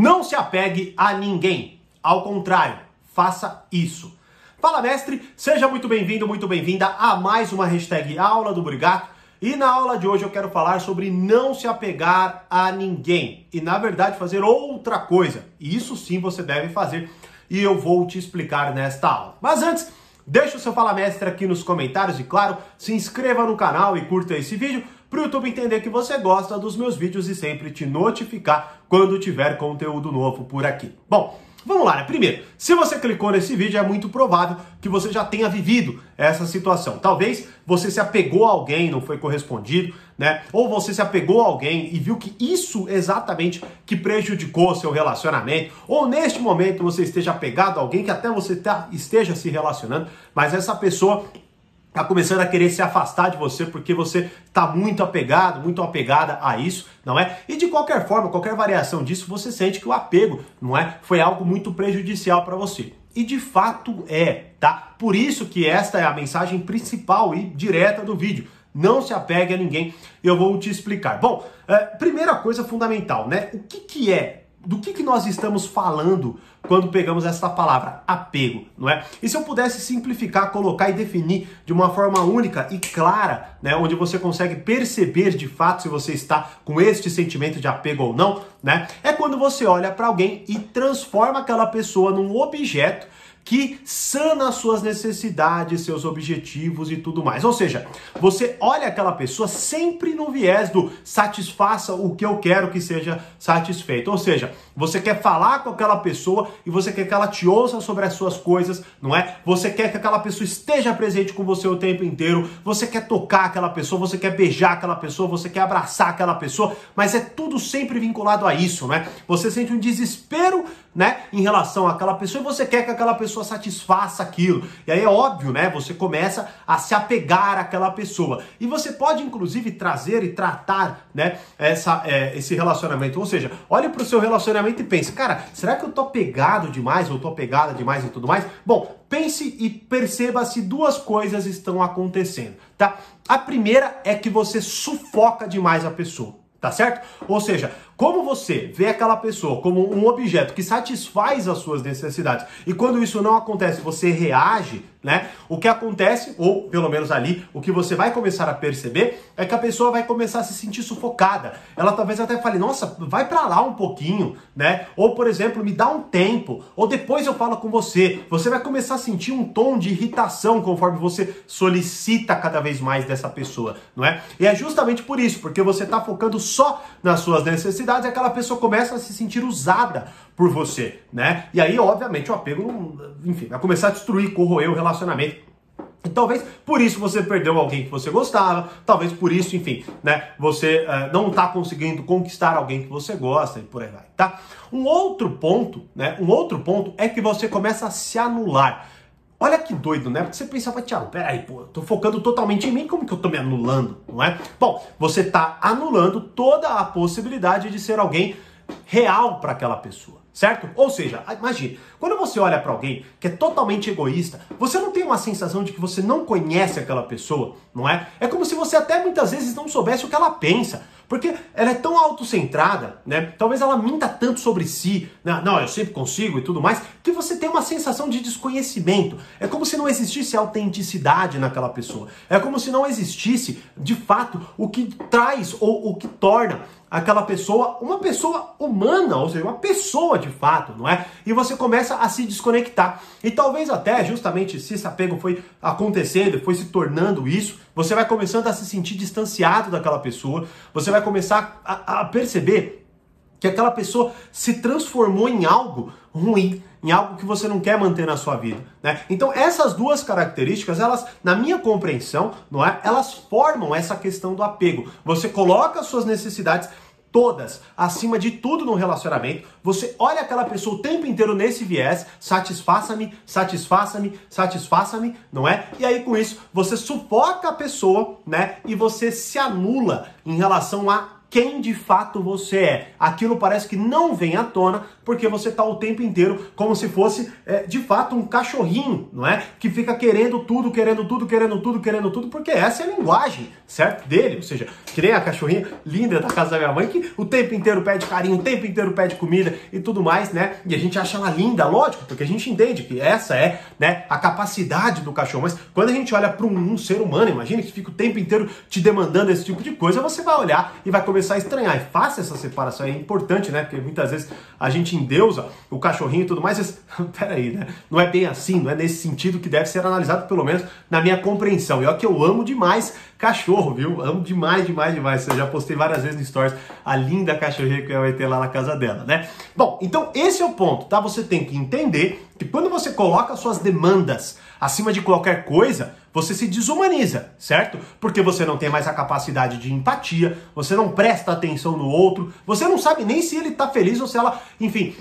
Não se apegue a ninguém. Ao contrário, faça isso. Fala, mestre! Seja muito bem-vindo, muito bem-vinda a mais uma hashtag Aula do Brigato. E na aula de hoje eu quero falar sobre não se apegar a ninguém e, na verdade, fazer outra coisa. E isso sim você deve fazer e eu vou te explicar nesta aula. Mas antes, deixa o seu Fala Mestre aqui nos comentários e, claro, se inscreva no canal e curta esse vídeo para o YouTube entender que você gosta dos meus vídeos e sempre te notificar quando tiver conteúdo novo por aqui. Bom, Vamos lá, né? Primeiro, se você clicou nesse vídeo, é muito provável que você já tenha vivido essa situação. Talvez você se apegou a alguém, não foi correspondido, né? Ou você se apegou a alguém e viu que isso exatamente que prejudicou seu relacionamento. Ou neste momento você esteja apegado a alguém que até você tá, esteja se relacionando, mas essa pessoa tá começando a querer se afastar de você porque você tá muito apegado, muito apegada a isso, não é? E de qualquer forma, qualquer variação disso, você sente que o apego, não é, foi algo muito prejudicial para você. E de fato é, tá? Por isso que esta é a mensagem principal e direta do vídeo. Não se apegue a ninguém. Eu vou te explicar. Bom, é, primeira coisa fundamental, né? O que, que é do que, que nós estamos falando quando pegamos essa palavra apego, não é? E se eu pudesse simplificar, colocar e definir de uma forma única e clara, né, onde você consegue perceber de fato se você está com este sentimento de apego ou não, né? É quando você olha para alguém e transforma aquela pessoa num objeto que sana suas necessidades, seus objetivos e tudo mais. Ou seja, você olha aquela pessoa sempre no viés do satisfaça o que eu quero que seja satisfeito. Ou seja, você quer falar com aquela pessoa e você quer que ela te ouça sobre as suas coisas, não é? Você quer que aquela pessoa esteja presente com você o tempo inteiro, você quer tocar aquela pessoa, você quer beijar aquela pessoa, você quer abraçar aquela pessoa, mas é tudo sempre vinculado a isso, não é? Você sente um desespero, né, em relação àquela pessoa e você quer que aquela pessoa pessoa satisfaça aquilo. E aí é óbvio, né? Você começa a se apegar àquela pessoa. E você pode, inclusive, trazer e tratar, né, essa, é, esse relacionamento. Ou seja, olhe para o seu relacionamento e pense, cara, será que eu tô pegado demais ou tô pegada demais e tudo mais? Bom, pense e perceba se duas coisas estão acontecendo, tá? A primeira é que você sufoca demais a pessoa tá certo? Ou seja, como você vê aquela pessoa como um objeto que satisfaz as suas necessidades e quando isso não acontece, você reage, né? O que acontece, ou pelo menos ali, o que você vai começar a perceber é que a pessoa vai começar a se sentir sufocada. Ela talvez até fale: "Nossa, vai para lá um pouquinho", né? Ou por exemplo, me dá um tempo, ou depois eu falo com você. Você vai começar a sentir um tom de irritação conforme você solicita cada vez mais dessa pessoa, não é? E é justamente por isso, porque você está focando só nas suas necessidades, aquela pessoa começa a se sentir usada por você, né? E aí, obviamente, o apego, enfim, vai começar a destruir, corroer o relacionamento. E talvez por isso você perdeu alguém que você gostava, talvez por isso, enfim, né, você uh, não está conseguindo conquistar alguém que você gosta e por aí vai, tá? Um outro ponto, né, um outro ponto é que você começa a se anular. Olha que doido, né? Porque você pensava, Thiago, peraí, pô, eu tô focando totalmente em mim, como que eu tô me anulando, não é? Bom, você tá anulando toda a possibilidade de ser alguém real para aquela pessoa certo? Ou seja, imagine, quando você olha para alguém que é totalmente egoísta, você não tem uma sensação de que você não conhece aquela pessoa, não é? É como se você até muitas vezes não soubesse o que ela pensa. Porque ela é tão autocentrada, né? Talvez ela minta tanto sobre si, né? não, eu sempre consigo e tudo mais, que você tem uma sensação de desconhecimento. É como se não existisse autenticidade naquela pessoa. É como se não existisse, de fato, o que traz ou o que torna aquela pessoa uma pessoa humana, ou seja, uma pessoa de fato, não é? E você começa a se desconectar. E talvez até, justamente, se esse apego foi acontecendo, foi se tornando isso, você vai começando a se sentir distanciado daquela pessoa, você vai começar a, a perceber que aquela pessoa se transformou em algo ruim, em algo que você não quer manter na sua vida, né? Então essas duas características, elas, na minha compreensão, não é? Elas formam essa questão do apego. Você coloca as suas necessidades todas, acima de tudo no relacionamento. Você olha aquela pessoa o tempo inteiro nesse viés, satisfaça-me, satisfaça-me, satisfaça-me, não é? E aí com isso você sufoca a pessoa, né? E você se anula em relação a quem de fato você é. Aquilo parece que não vem à tona porque você está o tempo inteiro como se fosse é, de fato um cachorrinho, não é? Que fica querendo tudo, querendo tudo, querendo tudo, querendo tudo, porque essa é a linguagem, certo? Dele, ou seja, nem a cachorrinha linda da casa da minha mãe que o tempo inteiro pede carinho, o tempo inteiro pede comida e tudo mais, né? E a gente acha ela linda, lógico, porque a gente entende que essa é, né, a capacidade do cachorro. Mas quando a gente olha para um, um ser humano, imagine que fica o tempo inteiro te demandando esse tipo de coisa, você vai olhar e vai começar a estranhar. E faça essa separação, é importante, né? Porque muitas vezes a gente endeusa o cachorrinho e tudo mais. Mas, peraí, né? Não é bem assim, não é nesse sentido que deve ser analisado, pelo menos na minha compreensão. E é o que eu amo demais cachorro, viu? Amo demais, demais, demais. Eu já postei várias vezes no Stories a linda cachorrinha que vai ter lá na casa dela, né? Bom, então esse é o ponto, tá? Você tem que entender que quando você coloca suas demandas acima de qualquer coisa, você se desumaniza, certo? Porque você não tem mais a capacidade de empatia, você não presta atenção no outro, você não sabe nem se ele tá feliz ou se ela, enfim,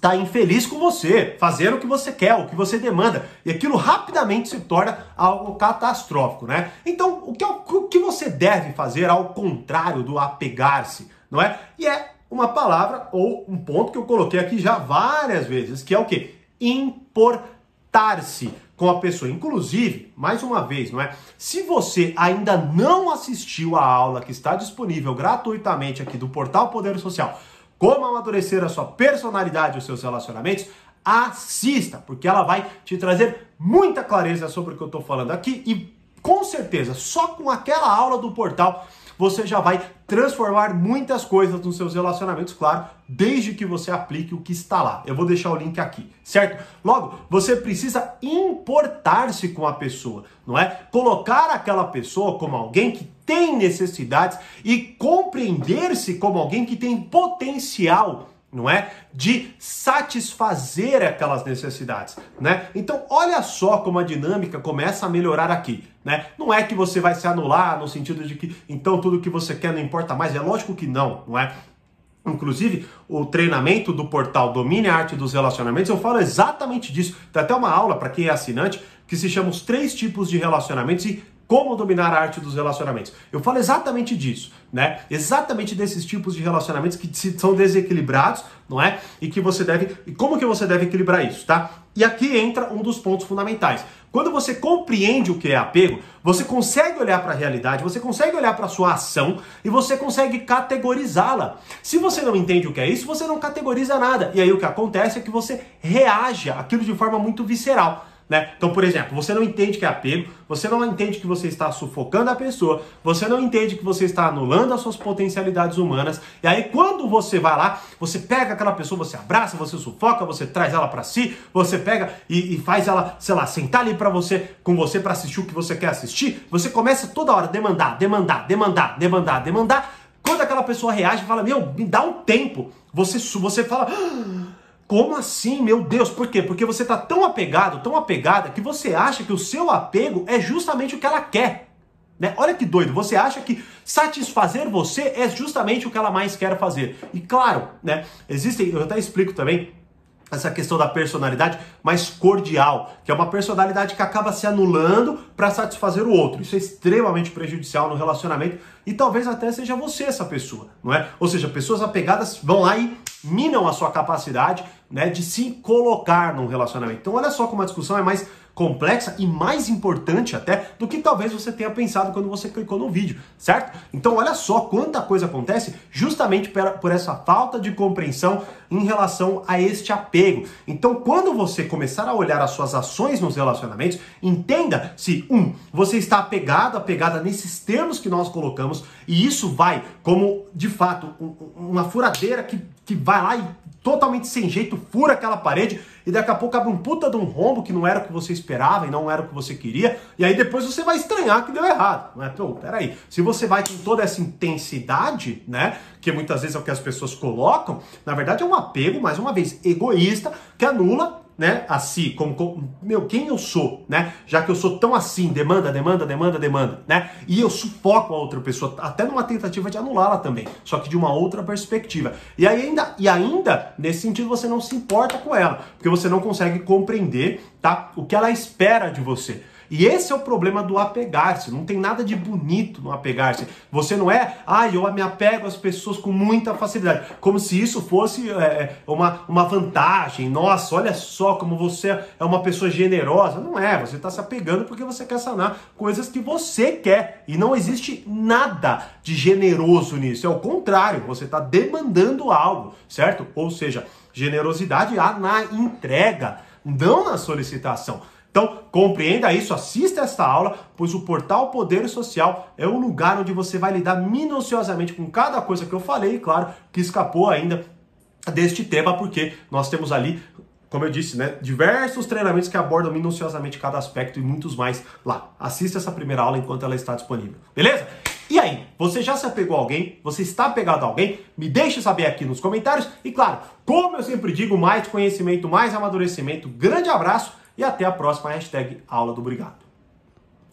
tá infeliz com você, fazendo o que você quer, o que você demanda, e aquilo rapidamente se torna algo catastrófico, né? Então, o que, o que você deve fazer ao contrário do apegar-se, não é? E é uma palavra ou um ponto que eu coloquei aqui já várias vezes, que é o que? Importar-se com a pessoa. Inclusive, mais uma vez, não é? Se você ainda não assistiu a aula que está disponível gratuitamente aqui do Portal Poder Social, como amadurecer a sua personalidade e os seus relacionamentos, assista, porque ela vai te trazer muita clareza sobre o que eu estou falando aqui e com certeza, só com aquela aula do portal você já vai transformar muitas coisas nos seus relacionamentos, claro, desde que você aplique o que está lá. Eu vou deixar o link aqui, certo? Logo, você precisa importar-se com a pessoa, não é? Colocar aquela pessoa como alguém que tem necessidades e compreender-se como alguém que tem potencial não é? De satisfazer aquelas necessidades, né? Então, olha só como a dinâmica começa a melhorar aqui, né? Não é que você vai se anular no sentido de que então tudo que você quer não importa mais, é lógico que não, não é? Inclusive, o treinamento do portal Domine a Arte dos Relacionamentos, eu falo exatamente disso. Tem até uma aula para quem é assinante que se chama Os Três Tipos de Relacionamentos e como dominar a arte dos relacionamentos. Eu falo exatamente disso, né? Exatamente desses tipos de relacionamentos que são desequilibrados, não é? E que você deve e como que você deve equilibrar isso, tá? E aqui entra um dos pontos fundamentais. Quando você compreende o que é apego, você consegue olhar para a realidade, você consegue olhar para a sua ação e você consegue categorizá-la. Se você não entende o que é isso, você não categoriza nada. E aí o que acontece é que você reage àquilo de forma muito visceral. Né? Então, por exemplo, você não entende que é apego, você não entende que você está sufocando a pessoa, você não entende que você está anulando as suas potencialidades humanas, e aí quando você vai lá, você pega aquela pessoa, você abraça, você sufoca, você traz ela para si, você pega e, e, faz ela, sei lá, sentar ali para você, com você para assistir o que você quer assistir, você começa toda hora a demandar, demandar, demandar, demandar, demandar. Quando aquela pessoa reage fala, meu, me dá um tempo, você, você fala. Ah, como assim, meu Deus? Por quê? Porque você está tão apegado, tão apegada, que você acha que o seu apego é justamente o que ela quer. Né? Olha que doido, você acha que satisfazer você é justamente o que ela mais quer fazer. E claro, né, existem, eu até explico também, essa questão da personalidade mais cordial, que é uma personalidade que acaba se anulando para satisfazer o outro. Isso é extremamente prejudicial no relacionamento e talvez até seja você essa pessoa, não é? Ou seja, pessoas apegadas vão lá e minam a sua capacidade, né, de se colocar num relacionamento. Então, olha só como a discussão é mais complexa e mais importante até do que talvez você tenha pensado quando você clicou no vídeo, certo? Então olha só quanta coisa acontece justamente por essa falta de compreensão em relação a este apego. Então quando você começar a olhar as suas ações nos relacionamentos, entenda se um, você está apegado, apegada nesses termos que nós colocamos e isso vai como de fato uma furadeira que, que vai lá e totalmente sem jeito, fura aquela parede e daqui a pouco abre um puta de um rombo que não era o que você esperava e não era o que você queria, e aí depois você vai estranhar que deu errado, não é? Pô, peraí, se você vai com toda essa intensidade, né, que muitas vezes é o que as pessoas colocam, na verdade é um apego, mais uma vez, egoísta, que anula né, a si, como, como, meu, quem eu sou, né? Já que eu sou tão assim, demanda, demanda, demanda, demanda, né? E eu sufoco a outra pessoa, até numa tentativa de anulá-la também, só que de uma outra perspectiva. E ainda, e ainda, nesse sentido, você não se importa com ela, porque você não consegue compreender, tá? O que ela espera de você. E esse é o problema do apegar-se. Não tem nada de bonito no apegar-se. Você não é, ah, eu me apego às pessoas com muita facilidade. Como se isso fosse é, é, uma, uma vantagem. Nossa, olha só como você é uma pessoa generosa. Não é, você está se apegando porque você quer sanar coisas que você quer. E não existe nada de generoso nisso. É o contrário, você está demandando algo, certo? Ou seja, generosidade há na entrega, não na solicitação. Então, compreenda isso, assista esta aula, pois o portal Poder Social é o lugar onde você vai lidar minuciosamente com cada coisa que eu falei, claro, que escapou ainda deste tema, porque nós temos ali como eu disse, né, diversos treinamentos que abordam minuciosamente cada aspecto e muitos mais lá. Assista essa primeira aula enquanto ela está disponível. Beleza? E aí, você já se apegou a alguém? Você está apegado a alguém? Me deixe saber aqui nos comentários. E claro, como eu sempre digo, mais conhecimento, mais amadurecimento. Grande abraço e até a próxima hashtag Aula do Obrigado.